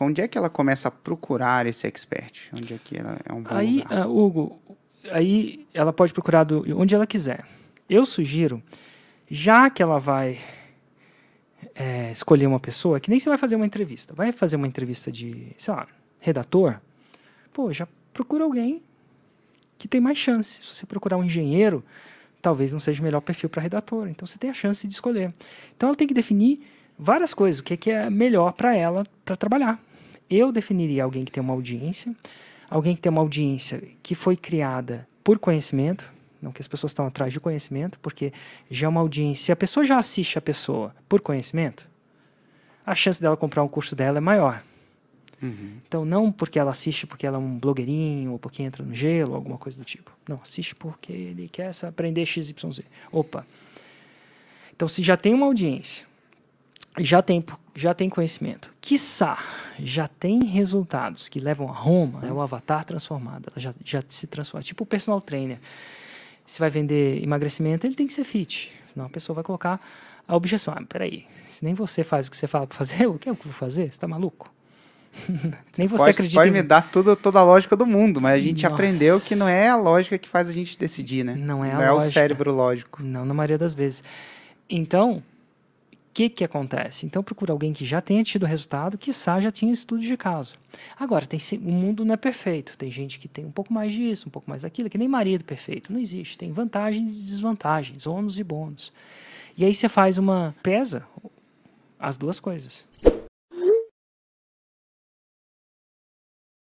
onde é que ela começa a procurar esse expert? Onde é que ela é um bom Aí, lugar? uh, Hugo, aí ela pode procurar do, onde ela quiser. Eu sugiro, já que ela vai é, escolher uma pessoa, que nem você vai fazer uma entrevista, vai fazer uma entrevista de, sei lá, redator, pô, já procura alguém que tem mais chance. Se você procurar um engenheiro, talvez não seja o melhor perfil para redator. Então você tem a chance de escolher. Então ela tem que definir várias coisas, o que é, que é melhor para ela para trabalhar. Eu definiria alguém que tem uma audiência, alguém que tem uma audiência que foi criada por conhecimento, não que as pessoas estão atrás de conhecimento, porque já é uma audiência, se a pessoa já assiste a pessoa por conhecimento, a chance dela comprar um curso dela é maior. Uhum. Então, não porque ela assiste porque ela é um blogueirinho, ou porque entra no gelo, ou alguma coisa do tipo. Não, assiste porque ele quer aprender XYZ. Opa. Então, se já tem uma audiência, já tem, já tem conhecimento, quiçá, já tem resultados que levam a Roma, é o avatar transformado, ela já, já se transforma. Tipo o personal trainer. Se vai vender emagrecimento, ele tem que ser fit. Senão a pessoa vai colocar a objeção. Ah, peraí, se nem você faz o que você fala para fazer, o que é o que eu vou fazer? Você está maluco? Nem você pode, acredita. Pode me dar tudo, toda a lógica do mundo, mas a gente Nossa. aprendeu que não é a lógica que faz a gente decidir, né? Não é a Não é lógica. o cérebro lógico. Não, na maioria das vezes. Então, que, que acontece? Então, procura alguém que já tenha tido resultado, que já tinha estudo de caso. Agora, tem, o mundo não é perfeito. Tem gente que tem um pouco mais disso, um pouco mais daquilo, que nem marido perfeito. Não existe. Tem vantagens e desvantagens, ônus e bônus. E aí você faz uma. pesa as duas coisas.